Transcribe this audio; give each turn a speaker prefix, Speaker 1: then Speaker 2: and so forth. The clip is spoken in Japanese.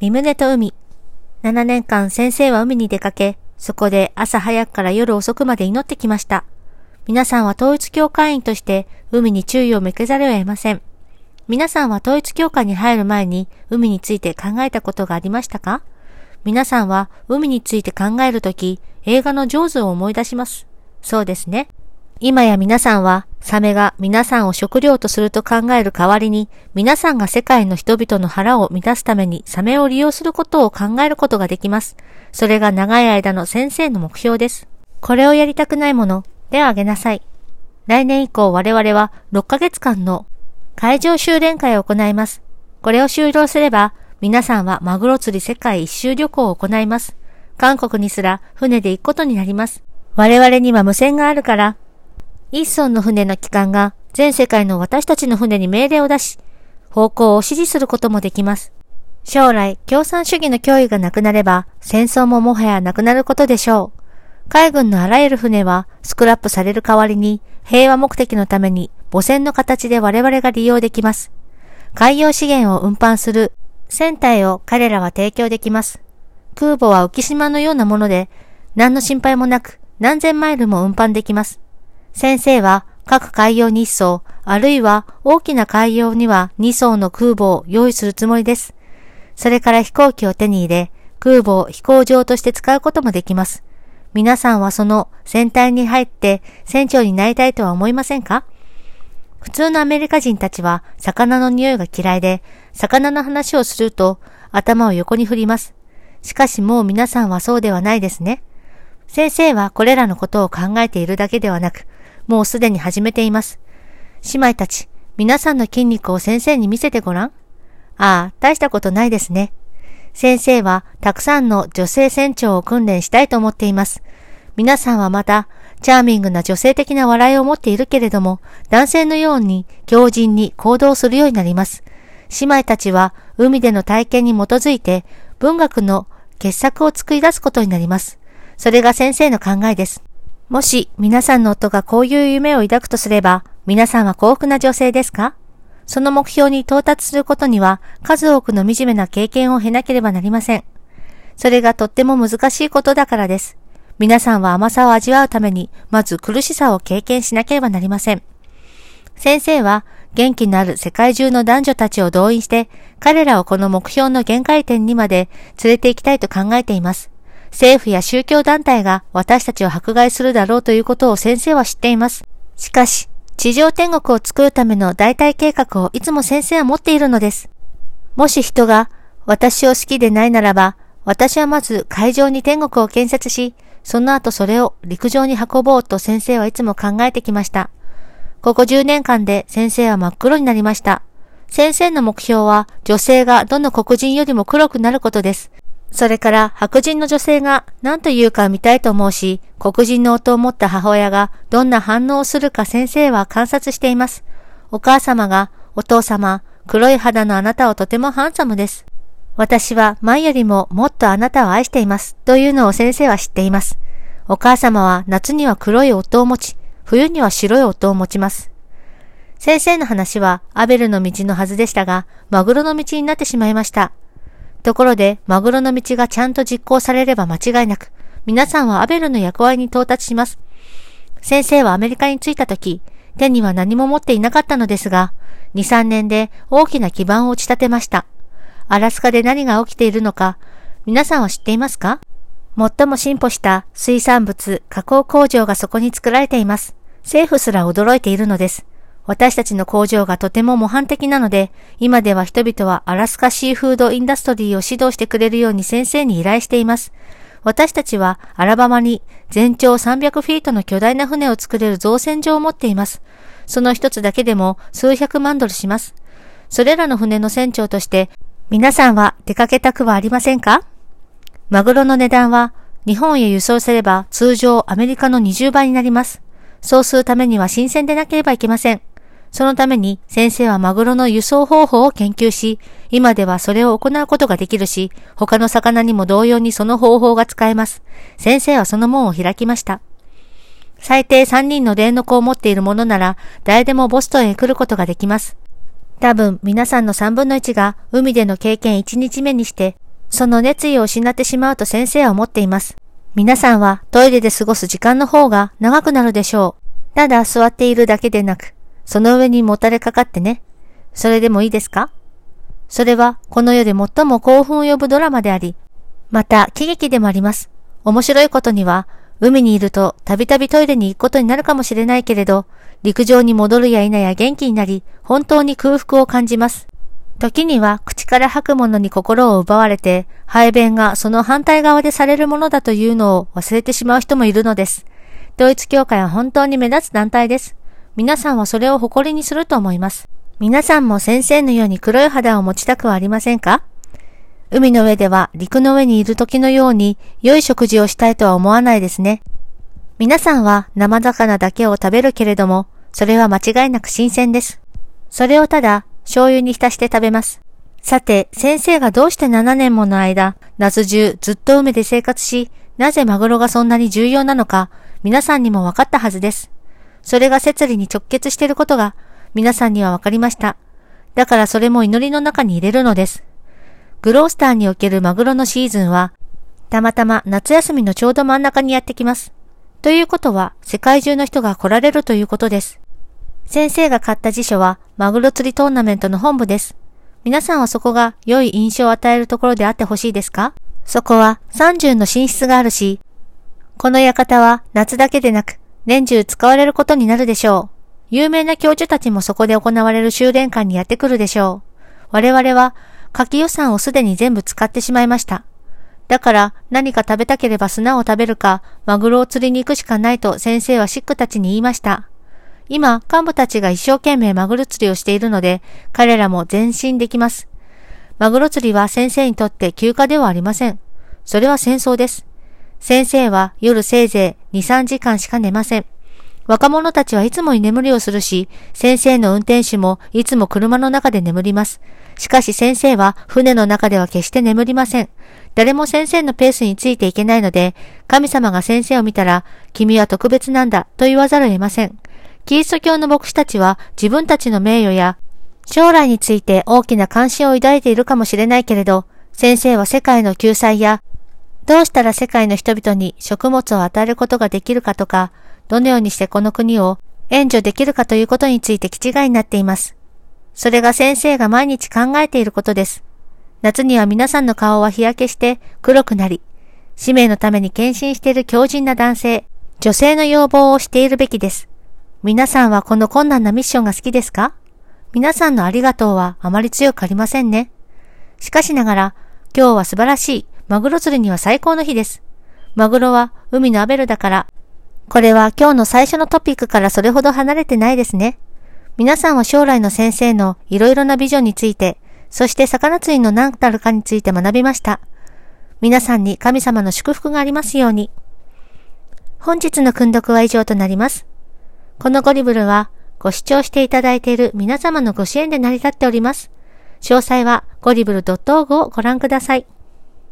Speaker 1: 三胸と海。7年間先生は海に出かけ、そこで朝早くから夜遅くまで祈ってきました。皆さんは統一教会員として海に注意を向けざるを得ません。皆さんは統一教会に入る前に海について考えたことがありましたか？皆さんは海について考えるとき、映画の上手を思い出します。そうですね。今や皆さんは、サメが皆さんを食料とすると考える代わりに、皆さんが世界の人々の腹を満たすためにサメを利用することを考えることができます。それが長い間の先生の目標です。これをやりたくないもの、手を挙げなさい。来年以降我々は6ヶ月間の会場修練会を行います。これを終了すれば、皆さんはマグロ釣り世界一周旅行を行います。韓国にすら船で行くことになります。我々には無線があるから、一村の船の機関が全世界の私たちの船に命令を出し、方向を指示することもできます。将来、共産主義の脅威がなくなれば、戦争ももはやなくなることでしょう。海軍のあらゆる船はスクラップされる代わりに、平和目的のために母船の形で我々が利用できます。海洋資源を運搬する船体を彼らは提供できます。空母は浮島のようなもので、何の心配もなく何千マイルも運搬できます。先生は各海洋日層、あるいは大きな海洋には2層の空母を用意するつもりです。それから飛行機を手に入れ、空母を飛行場として使うこともできます。皆さんはその船体に入って船長になりたいとは思いませんか？普通のアメリカ人たちは魚の匂いが嫌いで、魚の話をすると頭を横に振ります。しかしもう皆さんはそうではないですね。先生はこれらのことを考えているだけではなく、もうすでに始めています。姉妹たち、皆さんの筋肉を先生に見せてごらん。ああ、大したことないですね。先生はたくさんの女性船長を訓練したいと思っています。皆さんはまた、チャーミングな女性的な笑いを持っているけれども、男性のように強靭に行動するようになります。姉妹たちは海での体験に基づいて文学の傑作を作り出すことになります。それが先生の考えです。もし皆さんの夫がこういう夢を抱くとすれば、皆さんは幸福な女性ですか？その目標に到達することには数多くの惨めな経験を経なければなりません。それがとっても難しいことだからです。皆さんは甘さを味わうために、まず苦しさを経験しなければなりません。先生は元気のある世界中の男女たちを動員して、彼らをこの目標の限界点にまで連れて行きたいと考えています。政府や宗教団体が私たちを迫害するだろうということを先生は知っています。しかし、地上天国を作るための代替計画をいつも先生は持っているのです。もし人が私を好きでないならば、私はまず海上に天国を建設し、その後それを陸上に運ぼうと先生はいつも考えてきました。ここ10年間で先生は真っ黒になりました。先生の目標は女性がどの黒人よりも黒くなることです。それから白人の女性が何と言うか見たいと思うし、黒人の夫を持った母親がどんな反応をするか先生は観察しています。お母様が、お父様、黒い肌のあなたはとてもハンサムです。私は前よりももっとあなたを愛しています。というのを先生は知っています。お母様は夏には黒い夫を持ち、冬には白い夫を持ちます。先生の話はアベルの道のはずでしたが、マグロの道になってしまいました。ところで、マグロの道がちゃんと実行されれば間違いなく、皆さんはアベルの役割に到達します。先生はアメリカに着いた時、手には何も持っていなかったのですが、2、3年で大きな基盤を打ち立てました。アラスカで何が起きているのか、皆さんは知っていますか？最も進歩した水産物加工工場がそこに作られています。政府すら驚いているのです。私たちの工場がとても模範的なので、今では人々はアラスカシーフードインダストリーを指導してくれるように先生に依頼しています。私たちはアラバマに全長300フィートの巨大な船を作れる造船所を持っています。その一つだけでも数百万ドルします。それらの船の船長として皆さんは出かけたくはありませんか？マグロの値段は日本へ輸送すれば通常アメリカの20倍になります。そうするためには新鮮でなければいけません。そのために先生はマグロの輸送方法を研究し、今ではそれを行うことができるし、他の魚にも同様にその方法が使えます。先生はその門を開きました。最低3人の電の子を持っているものなら、誰でもボストンへ来ることができます。多分皆さんの3分の1が海での経験1日目にして、その熱意を失ってしまうと先生は思っています。皆さんはトイレで過ごす時間の方が長くなるでしょう。ただ座っているだけでなく、その上にもたれかかってね。それでもいいですか？それはこの世で最も興奮を呼ぶドラマであり、また喜劇でもあります。面白いことには、海にいるとたびたびトイレに行くことになるかもしれないけれど、陸上に戻るや否や元気になり、本当に空腹を感じます。時には口から吐くものに心を奪われて、排便がその反対側でされるものだというのを忘れてしまう人もいるのです。統一教会は本当に目立つ団体です。皆さんはそれを誇りにすると思います。皆さんも先生のように黒い肌を持ちたくはありませんか？海の上では陸の上にいる時のように良い食事をしたいとは思わないですね。皆さんは生魚だけを食べるけれども、それは間違いなく新鮮です。それをただ醤油に浸して食べます。さて、先生がどうして7年もの間、夏中ずっと海で生活し、なぜマグロがそんなに重要なのか、皆さんにも分かったはずです。それが摂理に直結していることが、皆さんには分かりました。だからそれも祈りの中に入れるのです。グロースターにおけるマグロのシーズンは、たまたま夏休みのちょうど真ん中にやってきます。ということは、世界中の人が来られるということです。先生が買った辞書は、マグロ釣りトーナメントの本部です。皆さんはそこが良い印象を与えるところであってほしいですか？そこは30の寝室があるし、この館は夏だけでなく、年中使われることになるでしょう。有名な教授たちもそこで行われる修練館にやってくるでしょう。我々は、夏季予算をすでに全部使ってしまいました。だから何か食べたければ砂を食べるか、マグロを釣りに行くしかないと先生はシックたちに言いました。今、幹部たちが一生懸命マグロ釣りをしているので、彼らも前進できます。マグロ釣りは先生にとって休暇ではありません。それは戦争です。先生は夜せいぜい2、3時間しか寝ません。若者たちはいつも居眠りをするし、先生の運転手もいつも車の中で眠ります。しかし先生は船の中では決して眠りません。誰も先生のペースについていけないので、神様が先生を見たら、君は特別なんだと言わざるを得ません。キリスト教の牧師たちは自分たちの名誉や将来について大きな関心を抱いているかもしれないけれど、先生は世界の救済や、どうしたら世界の人々に食物を与えることができるかとか、どのようにしてこの国を援助できるかということについて気違いになっています。それが先生が毎日考えていることです。夏には皆さんの顔は日焼けして黒くなり、使命のために献身している強靭な男性、女性の要望をしているべきです。皆さんはこの困難なミッションが好きですか？皆さんのありがとうはあまり強くありませんね。しかしながら、今日は素晴らしいマグロ釣りには最高の日です。マグロは海のアベルだからこれは今日の最初のトピックからそれほど離れてないですね。皆さんは将来の先生のいろいろなビジョンについて、そして魚釣りの何たるかについて学びました。皆さんに神様の祝福がありますように。本日の訓読は以上となります。このゴリブルはご視聴していただいている皆様のご支援で成り立っております。詳細はゴリブル .org をご覧ください。